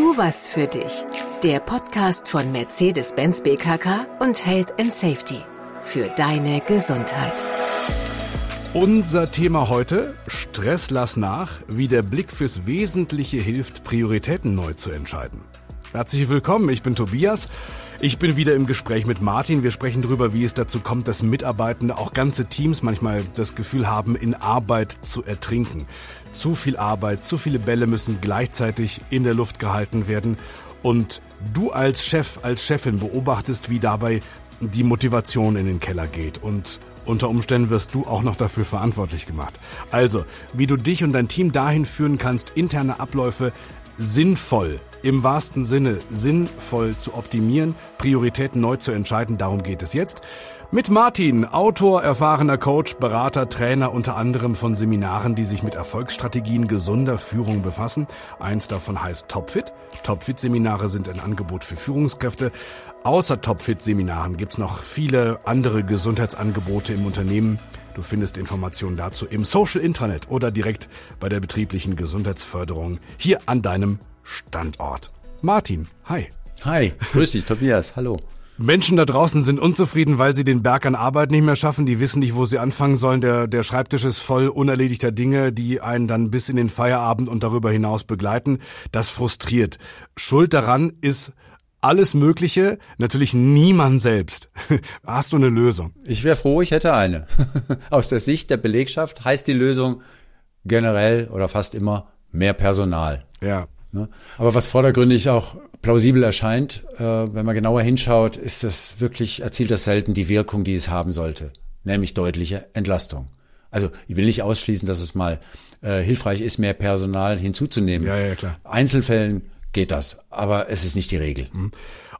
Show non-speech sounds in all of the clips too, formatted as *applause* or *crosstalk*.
Tu was für dich. Der Podcast von Mercedes-Benz BKK und Health and Safety. Für deine Gesundheit. Unser Thema heute, Stress lass nach, wie der Blick fürs Wesentliche hilft, Prioritäten neu zu entscheiden. Herzlich willkommen, ich bin Tobias. Ich bin wieder im Gespräch mit Martin. Wir sprechen darüber, wie es dazu kommt, dass Mitarbeitende, auch ganze Teams manchmal das Gefühl haben, in Arbeit zu ertrinken. Zu viel Arbeit, zu viele Bälle müssen gleichzeitig in der Luft gehalten werden. Und du als Chef, als Chefin beobachtest, wie dabei die Motivation in den Keller geht und unter Umständen wirst du auch noch dafür verantwortlich gemacht. Also, wie du dich und dein Team dahin führen kannst, interne Abläufe sinnvoll, im wahrsten Sinne sinnvoll zu optimieren, Prioritäten neu zu entscheiden, darum geht es jetzt. Mit Martin, Autor, erfahrener Coach, Berater, Trainer unter anderem von Seminaren, die sich mit Erfolgsstrategien gesunder Führung befassen. Eins davon heißt Topfit. Topfit-Seminare sind ein Angebot für Führungskräfte. Außer Topfit-Seminaren gibt's noch viele andere Gesundheitsangebote im Unternehmen. Du findest Informationen dazu im Social Intranet oder direkt bei der betrieblichen Gesundheitsförderung hier an deinem Standort. Martin, hi. Hi, grüß dich, Tobias, hallo. Menschen da draußen sind unzufrieden, weil sie den Berg an Arbeit nicht mehr schaffen. Die wissen nicht, wo sie anfangen sollen. Der, der Schreibtisch ist voll unerledigter Dinge, die einen dann bis in den Feierabend und darüber hinaus begleiten. Das frustriert. Schuld daran ist alles Mögliche, natürlich niemand selbst. *laughs* Hast du eine Lösung? Ich wäre froh, ich hätte eine. *laughs* Aus der Sicht der Belegschaft heißt die Lösung generell oder fast immer mehr Personal. Ja. Ne? Aber was vordergründig auch plausibel erscheint, äh, wenn man genauer hinschaut, ist das wirklich, erzielt das selten die Wirkung, die es haben sollte, nämlich deutliche Entlastung. Also ich will nicht ausschließen, dass es mal äh, hilfreich ist, mehr Personal hinzuzunehmen. Ja, ja, klar. Einzelfällen geht das, aber es ist nicht die Regel. Mhm.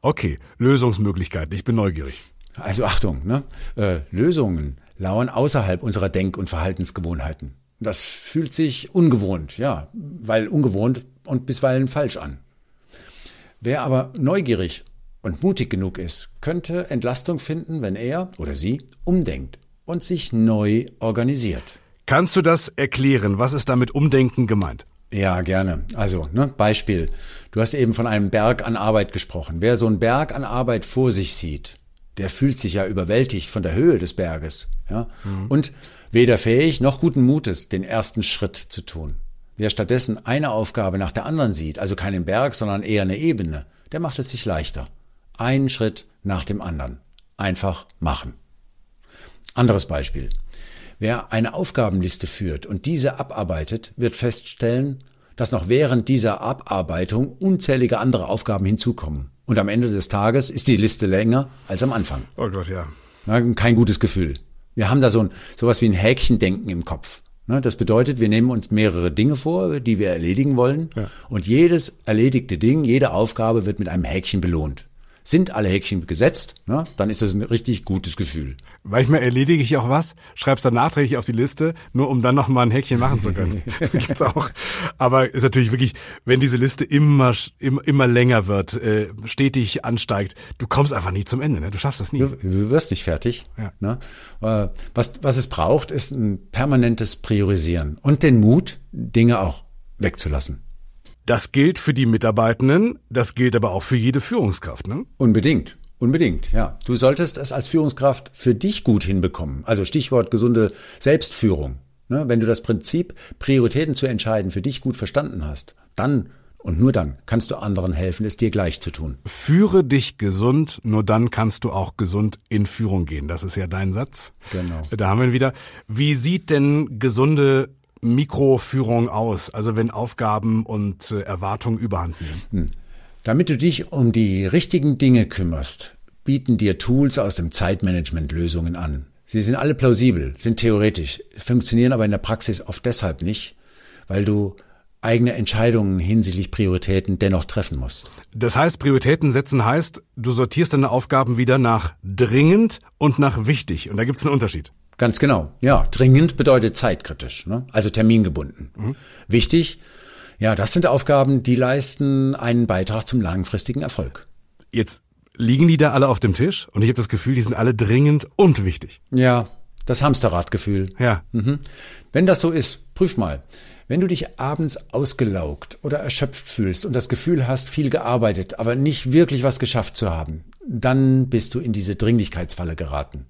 Okay, Lösungsmöglichkeiten. Ich bin neugierig. Also Achtung, ne? Äh, Lösungen lauern außerhalb unserer Denk- und Verhaltensgewohnheiten. Das fühlt sich ungewohnt, ja, weil ungewohnt und bisweilen falsch an. Wer aber neugierig und mutig genug ist, könnte Entlastung finden, wenn er oder sie umdenkt und sich neu organisiert. Kannst du das erklären? Was ist damit Umdenken gemeint? Ja, gerne. Also, ne, Beispiel. Du hast eben von einem Berg an Arbeit gesprochen. Wer so einen Berg an Arbeit vor sich sieht, der fühlt sich ja überwältigt von der Höhe des Berges, ja, mhm. und weder fähig noch guten Mutes, den ersten Schritt zu tun. Wer stattdessen eine Aufgabe nach der anderen sieht, also keinen Berg, sondern eher eine Ebene, der macht es sich leichter. Einen Schritt nach dem anderen. Einfach machen. Anderes Beispiel. Wer eine Aufgabenliste führt und diese abarbeitet, wird feststellen, dass noch während dieser Abarbeitung unzählige andere Aufgaben hinzukommen. Und am Ende des Tages ist die Liste länger als am Anfang. Oh Gott, ja. Kein gutes Gefühl. Wir haben da so ein, sowas wie ein Häkchendenken im Kopf. Ne, das bedeutet, wir nehmen uns mehrere Dinge vor, die wir erledigen wollen. Ja. Und jedes erledigte Ding, jede Aufgabe wird mit einem Häkchen belohnt. Sind alle Häkchen gesetzt, ne, dann ist das ein richtig gutes Gefühl. Manchmal erledige ich auch was, schreib's dann nachträglich auf die Liste, nur um dann noch mal ein Häkchen machen zu können. *laughs* *laughs* Gibt's auch. Aber ist natürlich wirklich, wenn diese Liste immer immer, immer länger wird, äh, stetig ansteigt, du kommst einfach nie zum Ende. Ne? Du schaffst das nie. Du, du wirst nicht fertig. Ja. Ne? Äh, was was es braucht, ist ein permanentes Priorisieren und den Mut, Dinge auch wegzulassen. Das gilt für die Mitarbeitenden, das gilt aber auch für jede Führungskraft, ne? Unbedingt. Unbedingt, ja. Du solltest es als Führungskraft für dich gut hinbekommen. Also Stichwort gesunde Selbstführung. Ne? Wenn du das Prinzip, Prioritäten zu entscheiden, für dich gut verstanden hast, dann und nur dann kannst du anderen helfen, es dir gleich zu tun. Führe dich gesund, nur dann kannst du auch gesund in Führung gehen. Das ist ja dein Satz. Genau. Da haben wir ihn wieder. Wie sieht denn gesunde Mikroführung aus? Also wenn Aufgaben und äh, Erwartungen überhand nehmen? Hm. Damit du dich um die richtigen Dinge kümmerst, bieten dir Tools aus dem Zeitmanagement Lösungen an. Sie sind alle plausibel, sind theoretisch, funktionieren aber in der Praxis oft deshalb nicht, weil du eigene Entscheidungen hinsichtlich Prioritäten dennoch treffen musst. Das heißt, Prioritäten setzen heißt, du sortierst deine Aufgaben wieder nach dringend und nach wichtig. Und da gibt es einen Unterschied. Ganz genau. Ja, dringend bedeutet zeitkritisch, ne? also termingebunden. Mhm. Wichtig, ja, das sind Aufgaben, die leisten einen Beitrag zum langfristigen Erfolg. Jetzt liegen die da alle auf dem Tisch und ich habe das Gefühl, die sind alle dringend und wichtig. Ja, Das Hamsterradgefühl. Ja. Mhm. Wenn das so ist, prüf mal. Wenn du dich abends ausgelaugt oder erschöpft fühlst und das Gefühl hast, viel gearbeitet, aber nicht wirklich was geschafft zu haben, dann bist du in diese Dringlichkeitsfalle geraten.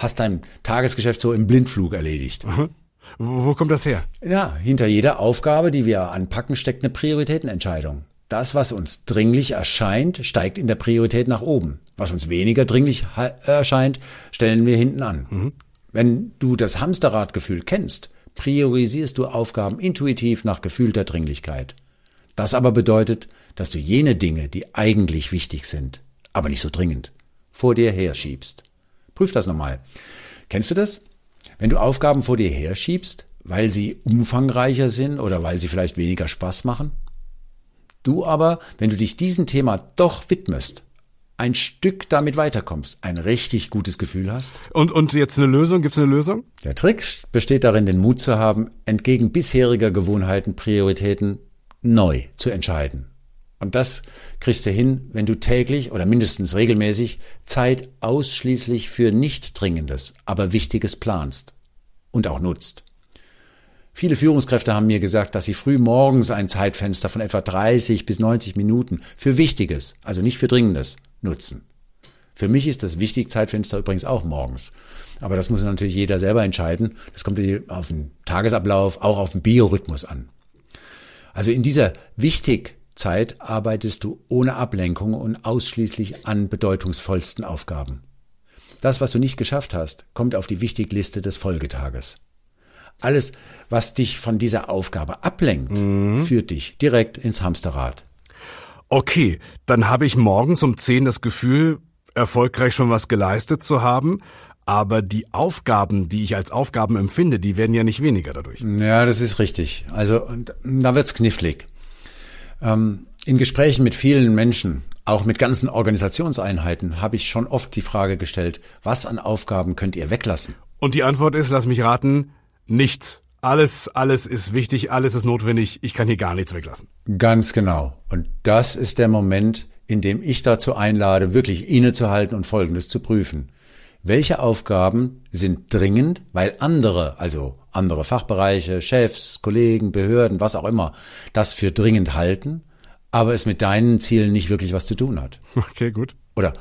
Hast dein Tagesgeschäft so im Blindflug erledigt. Wo, wo kommt das her? Ja, hinter jeder Aufgabe, die wir anpacken, steckt eine Prioritätenentscheidung. Das, was uns dringlich erscheint, steigt in der Priorität nach oben. Was uns weniger dringlich erscheint, stellen wir hinten an. Mhm. Wenn du das Hamsterradgefühl kennst, priorisierst du Aufgaben intuitiv nach gefühlter Dringlichkeit. Das aber bedeutet, dass du jene Dinge, die eigentlich wichtig sind, aber nicht so dringend, vor dir herschiebst. Prüf das nochmal. Kennst du das? Wenn du Aufgaben vor dir herschiebst, weil sie umfangreicher sind oder weil sie vielleicht weniger Spaß machen? Du aber, wenn du dich diesem Thema doch widmest, ein Stück damit weiterkommst, ein richtig gutes Gefühl hast. Und, und jetzt eine Lösung? Gibt es eine Lösung? Der Trick besteht darin, den Mut zu haben, entgegen bisheriger Gewohnheiten, Prioritäten neu zu entscheiden. Und das kriegst du hin, wenn du täglich oder mindestens regelmäßig Zeit ausschließlich für nicht Dringendes, aber Wichtiges planst und auch nutzt. Viele Führungskräfte haben mir gesagt, dass sie früh morgens ein Zeitfenster von etwa 30 bis 90 Minuten für Wichtiges, also nicht für Dringendes, nutzen. Für mich ist das Wichtig-Zeitfenster übrigens auch morgens. Aber das muss natürlich jeder selber entscheiden. Das kommt auf den Tagesablauf, auch auf den Biorhythmus an. Also in dieser Wichtig-Zeit arbeitest du ohne Ablenkung und ausschließlich an bedeutungsvollsten Aufgaben. Das, was du nicht geschafft hast, kommt auf die Wichtigliste des Folgetages. Alles, was dich von dieser Aufgabe ablenkt, mhm. führt dich direkt ins Hamsterrad. Okay, dann habe ich morgens um zehn das Gefühl, erfolgreich schon was geleistet zu haben. Aber die Aufgaben, die ich als Aufgaben empfinde, die werden ja nicht weniger dadurch. Ja, das ist richtig. Also da wird's knifflig. Ähm, in Gesprächen mit vielen Menschen, auch mit ganzen Organisationseinheiten, habe ich schon oft die Frage gestellt, was an Aufgaben könnt ihr weglassen? Und die Antwort ist, lass mich raten, nichts. Alles, alles ist wichtig, alles ist notwendig. Ich kann hier gar nichts weglassen. Ganz genau. Und das ist der Moment, in dem ich dazu einlade, wirklich innezuhalten und Folgendes zu prüfen. Welche Aufgaben sind dringend, weil andere, also andere Fachbereiche, Chefs, Kollegen, Behörden, was auch immer, das für dringend halten, aber es mit deinen Zielen nicht wirklich was zu tun hat. Okay, gut. Oder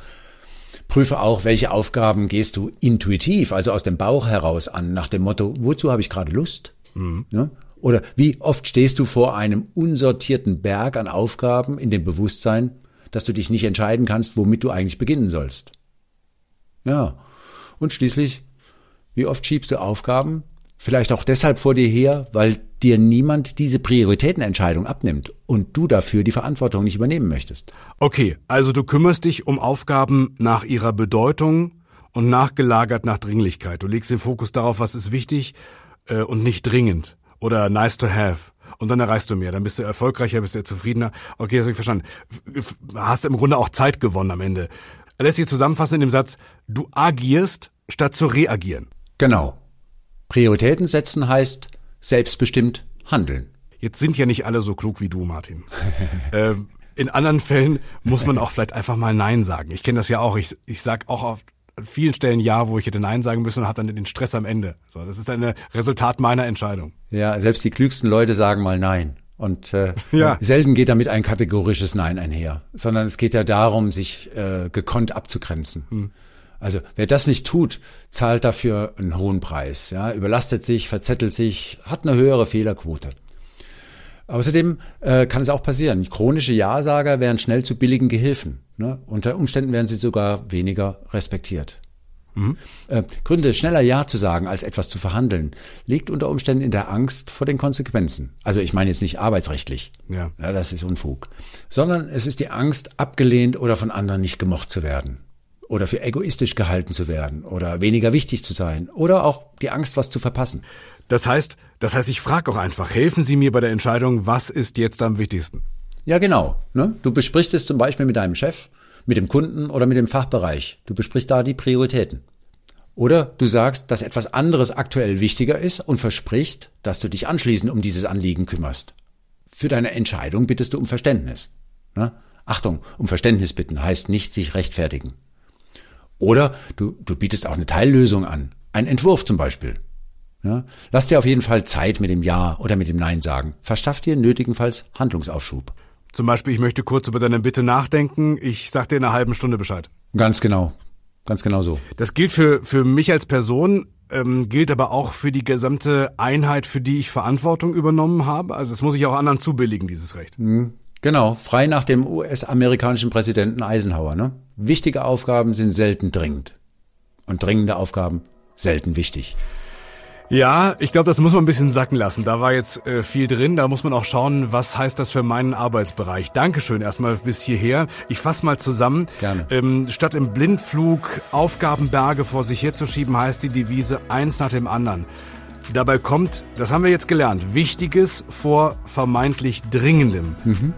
Prüfe auch, welche Aufgaben gehst du intuitiv, also aus dem Bauch heraus an, nach dem Motto, wozu habe ich gerade Lust? Mhm. Ja? Oder wie oft stehst du vor einem unsortierten Berg an Aufgaben in dem Bewusstsein, dass du dich nicht entscheiden kannst, womit du eigentlich beginnen sollst? Ja. Und schließlich, wie oft schiebst du Aufgaben, vielleicht auch deshalb vor dir her, weil dir niemand diese Prioritätenentscheidung abnimmt und du dafür die Verantwortung nicht übernehmen möchtest. Okay, also du kümmerst dich um Aufgaben nach ihrer Bedeutung und nachgelagert nach Dringlichkeit. Du legst den Fokus darauf, was ist wichtig äh, und nicht dringend oder nice to have. Und dann erreichst du mehr, dann bist du erfolgreicher, bist du zufriedener. Okay, das habe ich verstanden. Hast im Grunde auch Zeit gewonnen am Ende. Lässt sich zusammenfassen in dem Satz, du agierst statt zu reagieren. Genau. Prioritäten setzen heißt selbstbestimmt handeln. Jetzt sind ja nicht alle so klug wie du, Martin. *laughs* ähm, in anderen Fällen muss man auch vielleicht einfach mal Nein sagen. Ich kenne das ja auch. Ich, ich sag auch auf vielen Stellen Ja, wo ich hätte Nein sagen müssen und habe dann den Stress am Ende. So, das ist ein Resultat meiner Entscheidung. Ja, selbst die klügsten Leute sagen mal Nein. Und äh, *laughs* ja. selten geht damit ein kategorisches Nein einher, sondern es geht ja darum, sich äh, gekonnt abzugrenzen. Hm. Also wer das nicht tut, zahlt dafür einen hohen Preis, ja, überlastet sich, verzettelt sich, hat eine höhere Fehlerquote. Außerdem äh, kann es auch passieren, chronische Ja-Sager werden schnell zu billigen Gehilfen. Ne? Unter Umständen werden sie sogar weniger respektiert. Mhm. Äh, Gründe, schneller Ja zu sagen, als etwas zu verhandeln, liegt unter Umständen in der Angst vor den Konsequenzen. Also ich meine jetzt nicht arbeitsrechtlich, ja. ja. das ist Unfug, sondern es ist die Angst, abgelehnt oder von anderen nicht gemocht zu werden oder für egoistisch gehalten zu werden oder weniger wichtig zu sein oder auch die Angst, was zu verpassen. Das heißt, das heißt, ich frage auch einfach, helfen Sie mir bei der Entscheidung, was ist jetzt am wichtigsten? Ja, genau. Ne? Du besprichst es zum Beispiel mit deinem Chef, mit dem Kunden oder mit dem Fachbereich. Du besprichst da die Prioritäten. Oder du sagst, dass etwas anderes aktuell wichtiger ist und versprichst, dass du dich anschließend um dieses Anliegen kümmerst. Für deine Entscheidung bittest du um Verständnis. Ne? Achtung, um Verständnis bitten heißt nicht sich rechtfertigen. Oder du, du bietest auch eine Teillösung an. ein Entwurf zum Beispiel. Ja, lass dir auf jeden Fall Zeit mit dem Ja oder mit dem Nein sagen. Verschaff dir nötigenfalls Handlungsaufschub. Zum Beispiel, ich möchte kurz über deine Bitte nachdenken. Ich sag dir in einer halben Stunde Bescheid. Ganz genau. Ganz genau so. Das gilt für, für mich als Person, ähm, gilt aber auch für die gesamte Einheit, für die ich Verantwortung übernommen habe. Also es muss ich auch anderen zubilligen, dieses Recht. Mhm. Genau, frei nach dem US-amerikanischen Präsidenten Eisenhower. Ne? Wichtige Aufgaben sind selten dringend. Und dringende Aufgaben selten wichtig. Ja, ich glaube, das muss man ein bisschen sacken lassen. Da war jetzt äh, viel drin. Da muss man auch schauen, was heißt das für meinen Arbeitsbereich. Dankeschön erstmal bis hierher. Ich fasse mal zusammen. Gerne. Ähm, statt im Blindflug Aufgabenberge vor sich herzuschieben, heißt die Devise eins nach dem anderen. Dabei kommt, das haben wir jetzt gelernt, Wichtiges vor vermeintlich Dringendem. Mhm.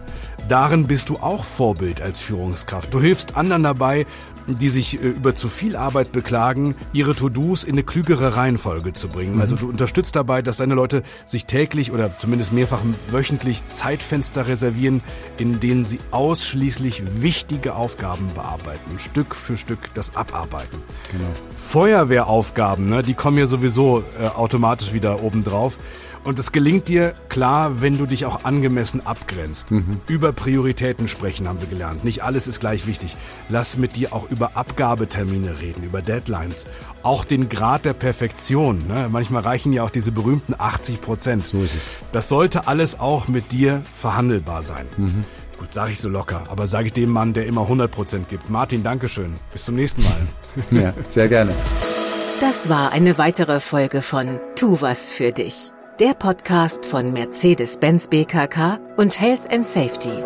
Darin bist du auch Vorbild als Führungskraft. Du hilfst anderen dabei, die sich äh, über zu viel Arbeit beklagen, ihre To-Dos in eine klügere Reihenfolge zu bringen. Also du unterstützt dabei, dass deine Leute sich täglich oder zumindest mehrfach wöchentlich Zeitfenster reservieren, in denen sie ausschließlich wichtige Aufgaben bearbeiten, Stück für Stück das abarbeiten. Genau. Feuerwehraufgaben, ne, die kommen ja sowieso äh, automatisch wieder oben drauf. Und es gelingt dir klar, wenn du dich auch angemessen abgrenzt. Mhm. Über Prioritäten sprechen haben wir gelernt. Nicht alles ist gleich wichtig. Lass mit dir auch über Abgabetermine reden, über Deadlines. Auch den Grad der Perfektion. Ne? Manchmal reichen ja auch diese berühmten 80 Prozent. So ist es. Das sollte alles auch mit dir verhandelbar sein. Mhm. Gut, sage ich so locker, aber sage ich dem Mann, der immer 100 Prozent gibt. Martin, Dankeschön. Bis zum nächsten Mal. ja, sehr gerne. Das war eine weitere Folge von Tu was für dich der Podcast von Mercedes-Benz BKK und Health and Safety.